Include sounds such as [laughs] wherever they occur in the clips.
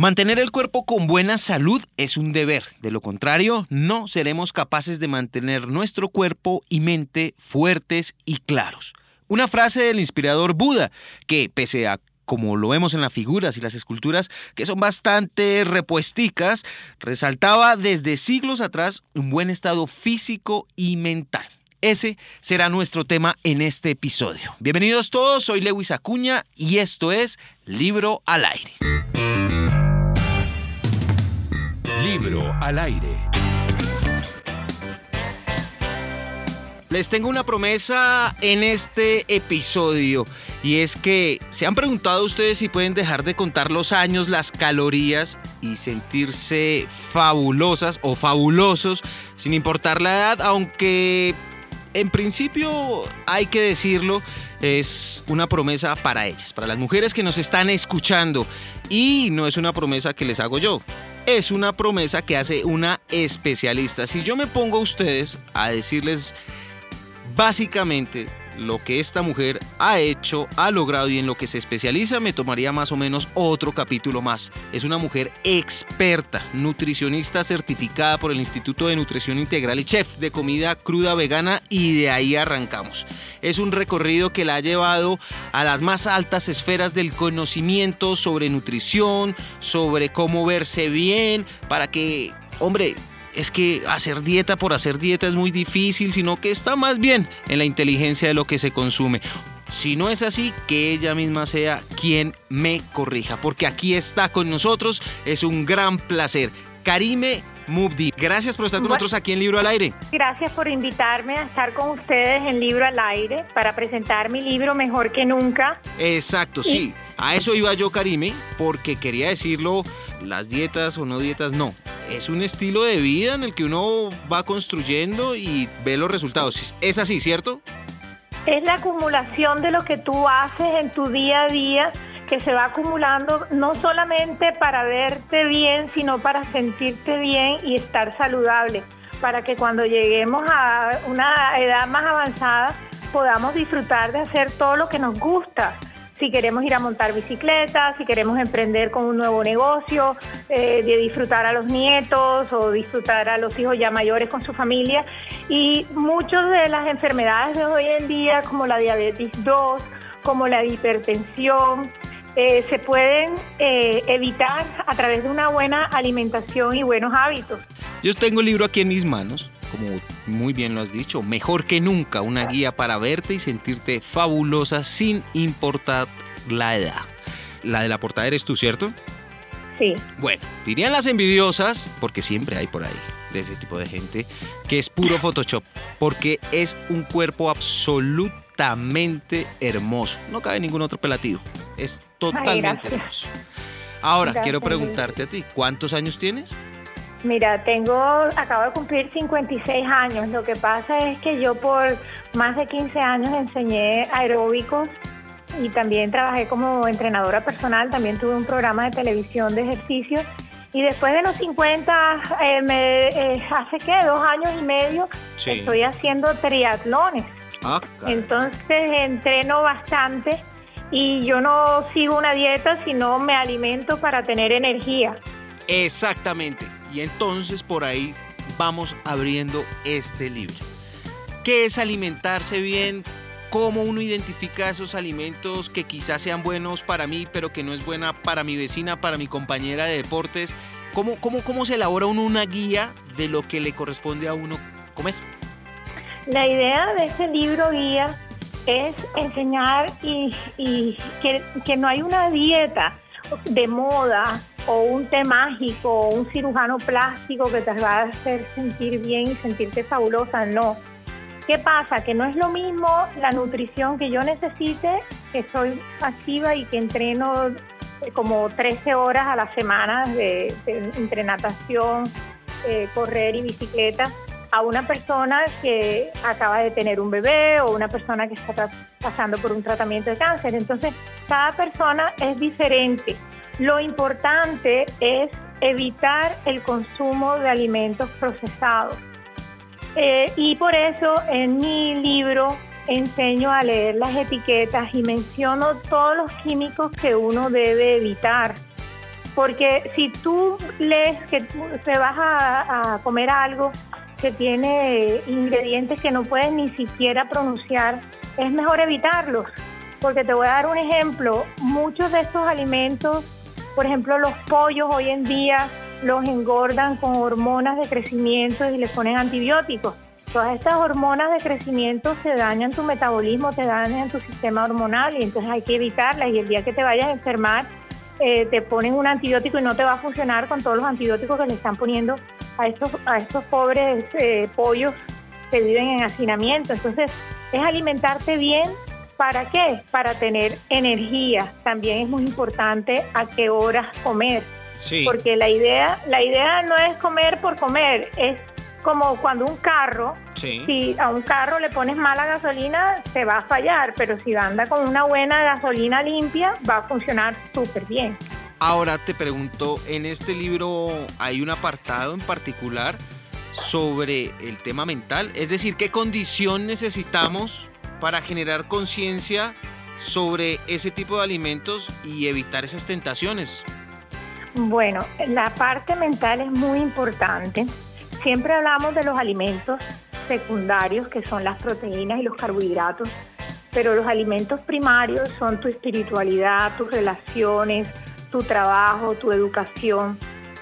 Mantener el cuerpo con buena salud es un deber, de lo contrario no seremos capaces de mantener nuestro cuerpo y mente fuertes y claros. Una frase del inspirador Buda, que pese a como lo vemos en las figuras y las esculturas, que son bastante repuesticas, resaltaba desde siglos atrás un buen estado físico y mental. Ese será nuestro tema en este episodio. Bienvenidos todos, soy Lewis Acuña y esto es Libro al Aire. Libro al Aire. Les tengo una promesa en este episodio y es que se han preguntado ustedes si pueden dejar de contar los años, las calorías y sentirse fabulosas o fabulosos sin importar la edad, aunque en principio hay que decirlo, es una promesa para ellas, para las mujeres que nos están escuchando y no es una promesa que les hago yo. Es una promesa que hace una especialista. Si yo me pongo a ustedes a decirles básicamente lo que esta mujer ha hecho, ha logrado y en lo que se especializa, me tomaría más o menos otro capítulo más. Es una mujer experta, nutricionista certificada por el Instituto de Nutrición Integral y chef de comida cruda vegana y de ahí arrancamos. Es un recorrido que la ha llevado a las más altas esferas del conocimiento sobre nutrición, sobre cómo verse bien, para que, hombre, es que hacer dieta por hacer dieta es muy difícil, sino que está más bien en la inteligencia de lo que se consume. Si no es así, que ella misma sea quien me corrija, porque aquí está con nosotros, es un gran placer. Karime Mubdi, gracias por estar con nosotros aquí en Libro al Aire. Gracias por invitarme a estar con ustedes en Libro al Aire para presentar mi libro Mejor que Nunca. Exacto, sí. A eso iba yo, Karime, porque quería decirlo, las dietas o no dietas, no es un estilo de vida en el que uno va construyendo y ve los resultados. Es así, ¿cierto? Es la acumulación de lo que tú haces en tu día a día que se va acumulando no solamente para verte bien, sino para sentirte bien y estar saludable, para que cuando lleguemos a una edad más avanzada podamos disfrutar de hacer todo lo que nos gusta si queremos ir a montar bicicleta, si queremos emprender con un nuevo negocio, eh, de disfrutar a los nietos o disfrutar a los hijos ya mayores con su familia. Y muchas de las enfermedades de hoy en día, como la diabetes 2, como la hipertensión, eh, se pueden eh, evitar a través de una buena alimentación y buenos hábitos. Yo tengo el libro aquí en mis manos como muy bien lo has dicho, mejor que nunca, una guía para verte y sentirte fabulosa sin importar la edad. La de la portada eres tú, ¿cierto? Sí. Bueno, dirían las envidiosas, porque siempre hay por ahí de ese tipo de gente, que es puro Photoshop, porque es un cuerpo absolutamente hermoso. No cabe ningún otro pelativo. Es totalmente hermoso. Ahora, quiero preguntarte a ti, ¿cuántos años tienes? Mira, tengo, acabo de cumplir 56 años. Lo que pasa es que yo por más de 15 años enseñé aeróbicos y también trabajé como entrenadora personal. También tuve un programa de televisión de ejercicio. Y después de los 50, eh, me, eh, hace que dos años y medio, estoy haciendo triatlones. Ah, Entonces entreno bastante y yo no sigo una dieta, sino me alimento para tener energía. Exactamente. Y entonces por ahí vamos abriendo este libro. ¿Qué es alimentarse bien? ¿Cómo uno identifica esos alimentos que quizás sean buenos para mí, pero que no es buena para mi vecina, para mi compañera de deportes? ¿Cómo, cómo, cómo se elabora uno una guía de lo que le corresponde a uno comer? La idea de este libro guía es enseñar y, que, que no hay una dieta de moda o un té mágico o un cirujano plástico que te va a hacer sentir bien y sentirte fabulosa, no. ¿Qué pasa? Que no es lo mismo la nutrición que yo necesite, que soy activa y que entreno eh, como 13 horas a la semana de, entre natación, eh, correr y bicicleta, a una persona que acaba de tener un bebé o una persona que está pasando por un tratamiento de cáncer. Entonces, cada persona es diferente. Lo importante es evitar el consumo de alimentos procesados. Eh, y por eso en mi libro enseño a leer las etiquetas y menciono todos los químicos que uno debe evitar. Porque si tú lees que te vas a, a comer algo que tiene ingredientes que no puedes ni siquiera pronunciar, es mejor evitarlos. Porque te voy a dar un ejemplo, muchos de estos alimentos, por ejemplo los pollos hoy en día los engordan con hormonas de crecimiento y les ponen antibióticos. Todas estas hormonas de crecimiento se dañan tu metabolismo, te dañan tu sistema hormonal y entonces hay que evitarlas y el día que te vayas a enfermar eh, te ponen un antibiótico y no te va a funcionar con todos los antibióticos que le están poniendo a estos, a estos pobres eh, pollos que viven en hacinamiento. Entonces es alimentarte bien. ¿Para qué? Para tener energía. También es muy importante a qué horas comer porque la idea, la idea no es comer por comer, es como cuando un carro, si a un carro le pones mala gasolina, se va a fallar, pero si anda con una buena gasolina limpia, va a funcionar súper bien. Ahora te pregunto, en este libro hay un apartado en particular sobre el tema mental, es decir, qué condición necesitamos para generar conciencia sobre ese tipo de alimentos y evitar esas tentaciones. Bueno, la parte mental es muy importante. Siempre hablamos de los alimentos secundarios, que son las proteínas y los carbohidratos, pero los alimentos primarios son tu espiritualidad, tus relaciones, tu trabajo, tu educación.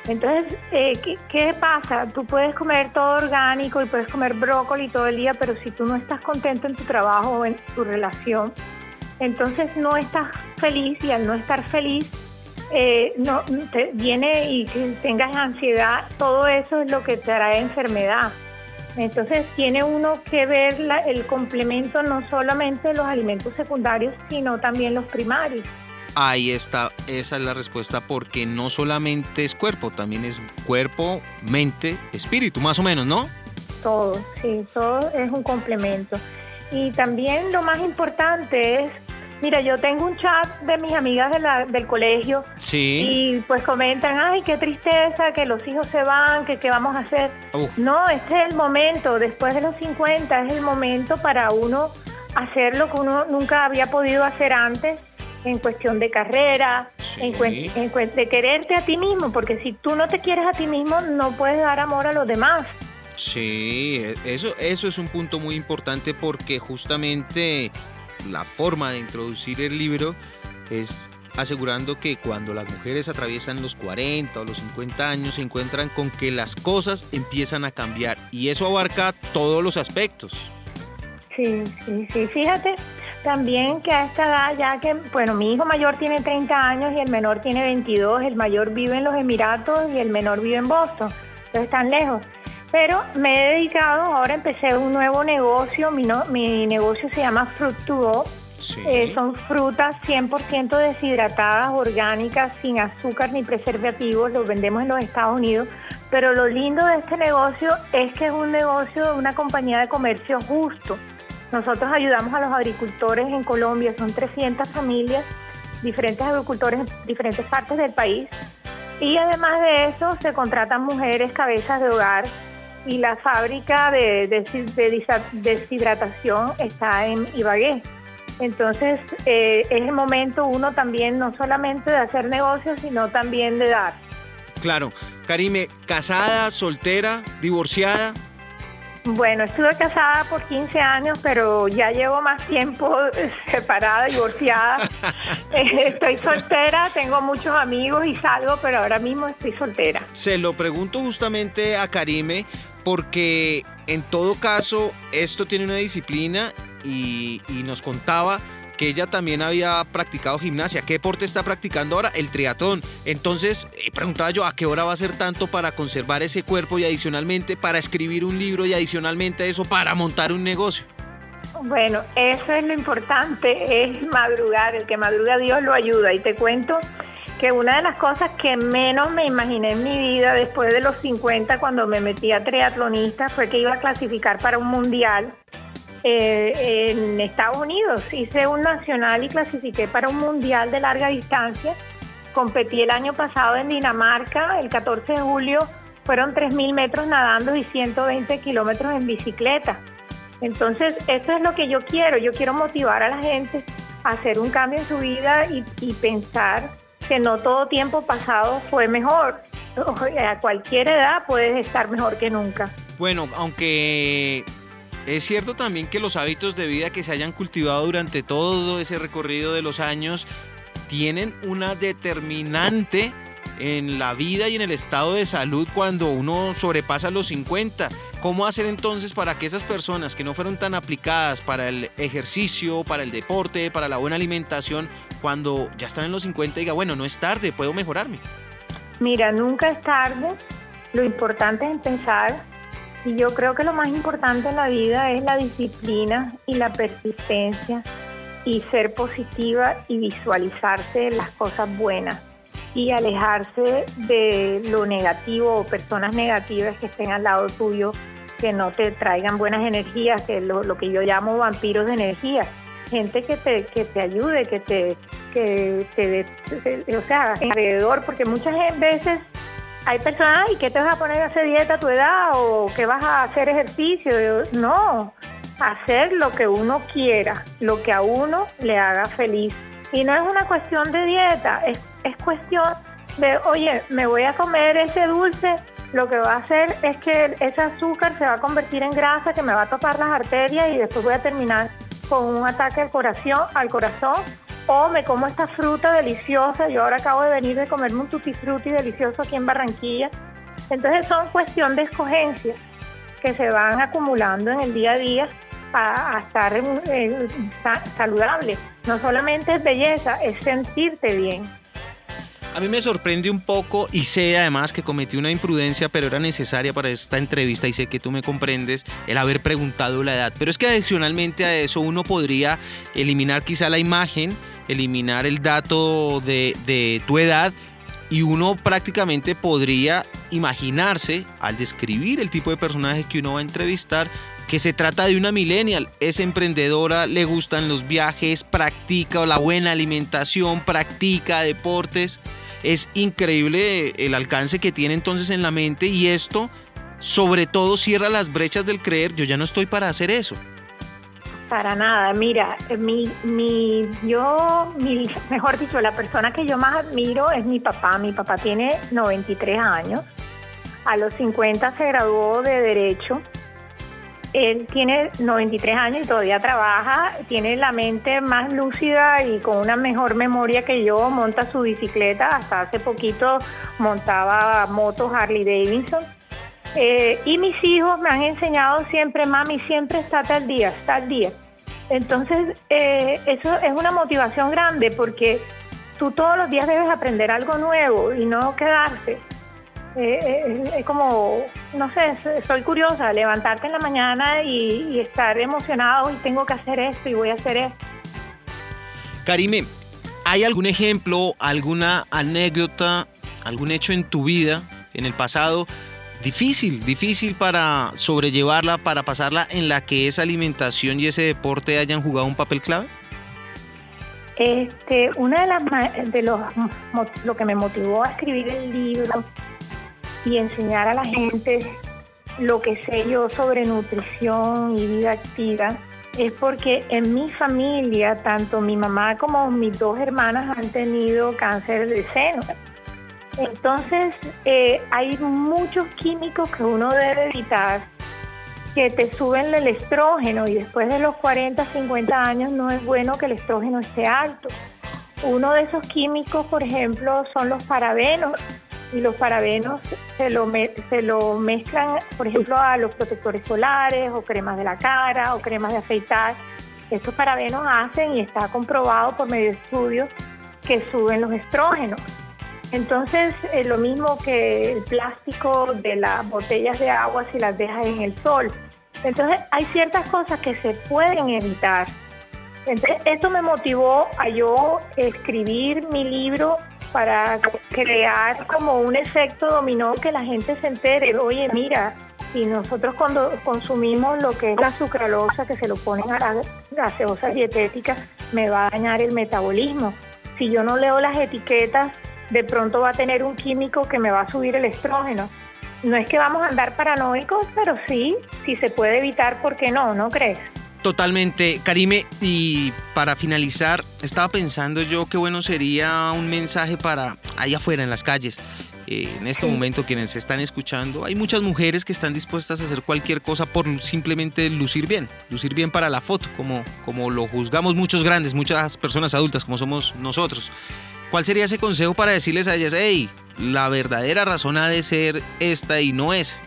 Entonces, eh, ¿qué, pasa? Tú puedes comer todo orgánico y puedes comer brócoli todo el día, pero si tú no estás contento en tu trabajo o en tu relación, entonces no estás feliz y al no estar feliz, eh, no viene y que tengas ansiedad, todo eso es lo que te trae enfermedad. Entonces tiene uno que ver el complemento no solamente los alimentos secundarios, sino también los primarios. Ahí está, esa es la respuesta, porque no solamente es cuerpo, también es cuerpo, mente, espíritu, más o menos, ¿no? Todo, sí, todo es un complemento. Y también lo más importante es Mira, yo tengo un chat de mis amigas del colegio sí. y pues comentan, ay, qué tristeza, que los hijos se van, que qué vamos a hacer. No, este es el momento, después de los 50 es el momento para uno hacer lo que uno nunca había podido hacer antes en cuestión de carrera, en, en de quererte a ti mismo, porque si tú no te quieres a ti mismo, no puedes dar amor a los demás. Sí, e, eso, eso es un punto muy importante porque justamente la forma de introducir el libro es asegurando que cuando las mujeres atraviesan los 40 o los 50 años se encuentran con que las cosas empiezan a cambiar y eso abarca todos los aspectos. Sí, sí, sí, fíjate también que a esta edad ya que, bueno, mi hijo mayor tiene 30 años y el menor tiene 22, el mayor vive en los Emiratos y el menor vive en Boston, entonces están lejos. Pero me he dedicado, ahora empecé un nuevo negocio, mi, mi negocio se llama Go. Eh, son frutas 100% deshidratadas, orgánicas, sin azúcar ni preservativos, los vendemos en los Estados Unidos. Pero lo lindo de este negocio es que es un negocio de una compañía de comercio justo. Nosotros ayudamos a los agricultores en Colombia, son 300 familias, diferentes agricultores en diferentes partes del país. Y además de eso, se contratan mujeres cabezas de hogar y la fábrica de, deshidratación está en Ibagué. Entonces eh, es el momento uno también no solamente de hacer negocios, sino también de dar. Claro. Karime, casada, soltera, divorciada. Bueno, estuve casada por 15 años, pero ya llevo más tiempo separada, divorciada. [laughs] Eh, estoy soltera, tengo muchos amigos y salgo, pero ahora mismo estoy soltera. Se lo pregunto justamente a Karime porque en todo caso esto tiene una disciplina y, nos contaba que ella también había practicado gimnasia. ¿Qué deporte está practicando ahora? El triatlón. Entonces, eh, preguntaba yo, ¿a qué hora va a ser tanto para conservar ese cuerpo y adicionalmente para escribir un libro y adicionalmente eso para montar un negocio? Bueno, eso es lo importante, es madrugar. El que madruga Dios lo ayuda. Y te cuento que una de las cosas que menos me imaginé en mi vida después de los 50 cuando me metí a triatlonista fue que iba a clasificar para un mundial eh, en Estados Unidos. Hice un nacional y clasifiqué para un mundial de larga distancia. Competí el año pasado en Dinamarca, el 14 de julio fueron 3.000 metros nadando y 120 kilómetros en bicicleta. Entonces, eso es lo que yo quiero. Yo quiero motivar a la gente a hacer un cambio en su vida y, y pensar que no todo tiempo pasado fue mejor. [laughs] A cualquier edad puedes estar mejor que nunca. Bueno, aunque es cierto también que los hábitos de vida que se hayan cultivado durante todo ese recorrido de los años tienen una determinante en la vida y en el estado de salud cuando uno sobrepasa los 50. ¿Cómo hacer entonces para que esas personas que no fueron tan aplicadas para el ejercicio, para el deporte, para la buena alimentación, cuando ya están en los 50 diga, bueno, no es tarde, puedo mejorarme? Mira, nunca es tarde. Lo importante es empezar. Y yo creo que lo más importante en la vida es la disciplina y la persistencia y ser positiva y visualizarse las cosas buenas y alejarse de lo negativo o personas negativas que estén al lado tuyo que no te traigan buenas energías, que lo, lo que yo llamo vampiros de energía, gente que te, que te ayude, que te, que te, o sea, alrededor, porque muchas veces hay personas, ¿y qué te vas a poner a hacer dieta a tu edad? ¿O que vas a hacer ejercicio? No, hacer lo que uno quiera, lo que a uno le haga feliz. Y no es una cuestión de dieta, es, es cuestión de, oye, me voy a comer ese dulce, lo que va a hacer es que ese azúcar se va a convertir en grasa que me va a tapar las arterias y después voy a terminar con un ataque al corazón, al corazón o me como esta fruta deliciosa. Yo ahora acabo de venir de comerme un tutti frutti delicioso aquí en Barranquilla. Entonces son cuestión de escogencias que se van acumulando en el día a día a, estar eh, saludable. No solamente es belleza, es sentirte bien. A mí me sorprende un poco y sé además que cometí una imprudencia, pero era necesaria para esta entrevista y sé que tú me comprendes el haber preguntado la edad. Pero es que adicionalmente a eso uno podría eliminar quizá la imagen, eliminar el dato de, de tu edad y uno prácticamente podría imaginarse al describir el tipo de personaje que uno va a entrevistar que se trata de una millennial, es emprendedora, le gustan los viajes, practica la buena alimentación, practica deportes. Es increíble el alcance que tiene entonces en la mente y esto sobre todo cierra las brechas del creer, yo ya no estoy para hacer eso. Para nada, mira, mi, mi, yo, mi, mejor dicho, la persona que yo más admiro es mi papá. Mi papá tiene 93 años, a los 50 se graduó de Derecho. Él tiene 93 años y todavía trabaja, tiene la mente más lúcida y con una mejor memoria que yo, monta su bicicleta, hasta hace poquito montaba motos Harley Davidson. Eh, y mis hijos me han enseñado siempre, mami, siempre estate al día, está al día. Entonces, eh, eso es una motivación grande porque tú todos los días debes aprender algo nuevo y no quedarse. Eh, eh, es como, no sé, soy curiosa, levantarte en la mañana y, estar emocionado y tengo que hacer esto y voy a hacer esto. Karime, ¿hay algún ejemplo, alguna anécdota, algún hecho en tu vida, en el pasado, difícil, difícil para sobrellevarla, para pasarla, en la que esa alimentación y ese deporte hayan jugado un papel clave? Este, una de las de los lo que me motivó a escribir el libro y enseñar a la gente lo que sé yo sobre nutrición y vida activa es porque en mi familia, tanto mi mamá como mis dos hermanas han tenido cáncer de seno. Entonces, eh, hay muchos químicos que uno debe evitar que te suben el estrógeno y después de los 40, 50 años no es bueno que el estrógeno esté alto. Uno de esos químicos, por ejemplo, son los parabenos, y los parabenos se lo, se lo mezclan, por ejemplo, a los protectores solares o cremas de la cara o cremas de afeitar. Estos parabenos hacen y está comprobado por medio de estudios que suben los estrógenos. Entonces, es lo mismo que el plástico de las botellas de agua si las dejas en el sol. Entonces, hay ciertas cosas que se pueden evitar. Entonces, esto me motivó a yo escribir mi libro para crear como un efecto dominó que la gente se entere, oye, mira, si nosotros cuando consumimos lo que es la sucralosa que se lo ponen a la gaseosa dietética, me va a dañar el metabolismo. Si yo no leo las etiquetas, de pronto va a tener un químico que me va a subir el estrógeno. No es que vamos a andar paranoicos, pero sí, si se puede evitar, ¿por qué no? ¿No crees? Totalmente, Karime. Y para finalizar, estaba pensando yo qué bueno sería un mensaje para allá afuera en las calles. Eh, en este momento quienes están escuchando, hay muchas mujeres que están dispuestas a hacer cualquier cosa por simplemente lucir bien, lucir bien para la foto, como, como lo juzgamos muchos grandes, muchas personas adultas como somos nosotros. ¿Cuál sería ese consejo para decirles a ellas, hey, la verdadera razón ha de ser esta y no es?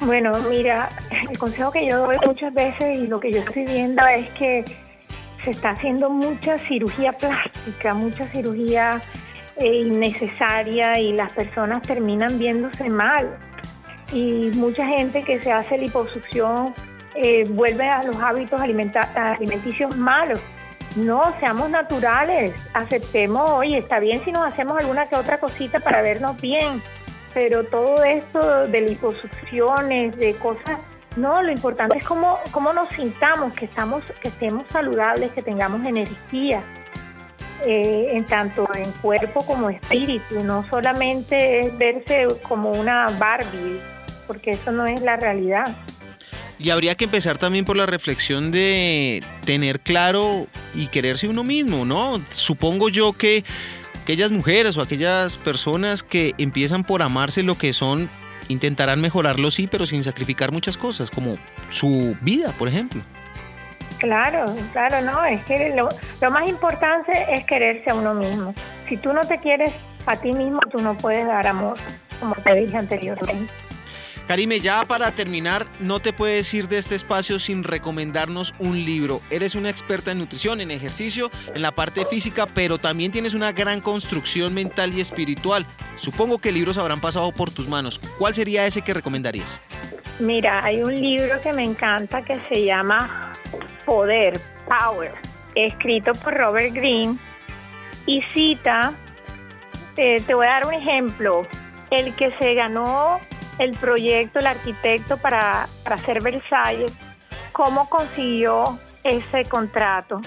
Bueno, mira, el consejo que yo doy muchas veces y lo que yo estoy viendo es que se está haciendo mucha cirugía plástica, mucha cirugía eh, innecesaria y las personas terminan viéndose mal. Y mucha gente que se hace liposucción eh, vuelve a los hábitos alimenticios malos. No, seamos naturales, aceptemos, oye, está bien si nos hacemos alguna que otra cosita para vernos bien, pero todo esto de liposucciones, de cosas, no, lo importante es cómo, cómo nos sintamos, que, estamos, que estemos saludables, que tengamos energía, eh, en tanto en cuerpo como espíritu, no solamente es verse como una Barbie, porque eso no es la realidad. Y habría que empezar también por la reflexión de tener claro y quererse uno mismo, ¿no? Supongo yo que aquellas mujeres o aquellas personas que empiezan por amarse lo que son, intentarán mejorarlo sí, pero sin sacrificar muchas cosas, como su vida, por ejemplo. Claro, claro, no, es que lo, lo más importante es quererse a uno mismo. Si tú no te quieres a ti mismo, tú no puedes dar amor, como te dije anteriormente. Karime, ya para terminar, no te puedes ir de este espacio sin recomendarnos un libro. Eres una experta en nutrición, en ejercicio, en la parte física, pero también tienes una gran construcción mental y espiritual. Supongo que libros habrán pasado por tus manos. ¿Cuál sería ese que recomendarías? Mira, hay un libro que me encanta que se llama Poder, Power, escrito por Robert Greene y cita, eh, te voy a dar un ejemplo, el que se ganó el proyecto, el arquitecto para, hacer Versalles, cómo consiguió ese contrato.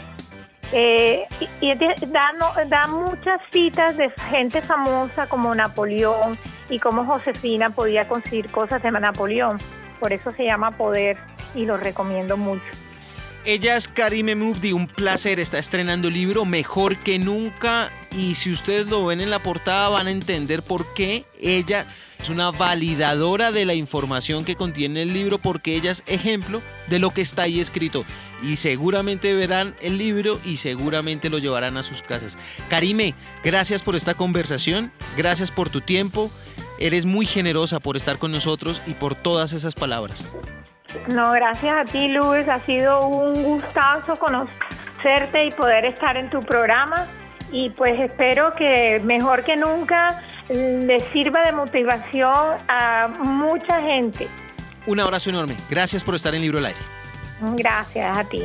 Eh, y, da, muchas citas de gente famosa como Napoleón y cómo Josefina podía conseguir cosas de Napoleón. Por eso se llama Poder y lo recomiendo mucho. Ella es Karime Mubdi, un placer, está estrenando el libro Mejor que Nunca y si ustedes lo ven en la portada van a entender por qué ella es una validadora de la información que contiene el libro porque ella es ejemplo de lo que está ahí escrito y seguramente verán el libro y seguramente lo llevarán a sus casas. Karime, gracias por esta conversación, gracias por tu tiempo, eres muy generosa por estar con nosotros y por todas esas palabras. No, gracias a ti, Luis. Ha sido un gustazo conocerte y poder estar en tu programa. Y pues espero que mejor que nunca le sirva de motivación a mucha gente. Un abrazo enorme. Gracias por estar en Libro al Aire. Gracias a ti.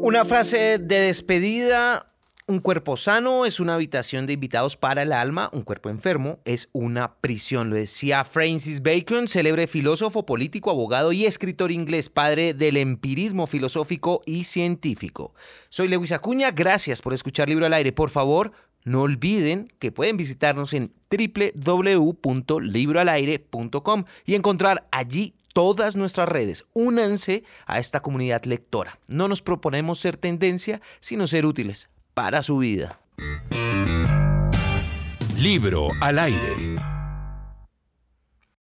Una frase de despedida un cuerpo sano es una habitación de invitados para el alma, un cuerpo enfermo es una prisión. Lo decía Francis Bacon, célebre filósofo, político, abogado y escritor inglés, padre del empirismo filosófico y científico. Soy Lewis Acuña, gracias por escuchar Libro al Aire. Por favor, no olviden que pueden visitarnos en www.libroalaire.com y encontrar allí todas nuestras redes. Únanse a esta comunidad lectora. No nos proponemos ser tendencia, sino ser útiles para su vida. Libro al aire.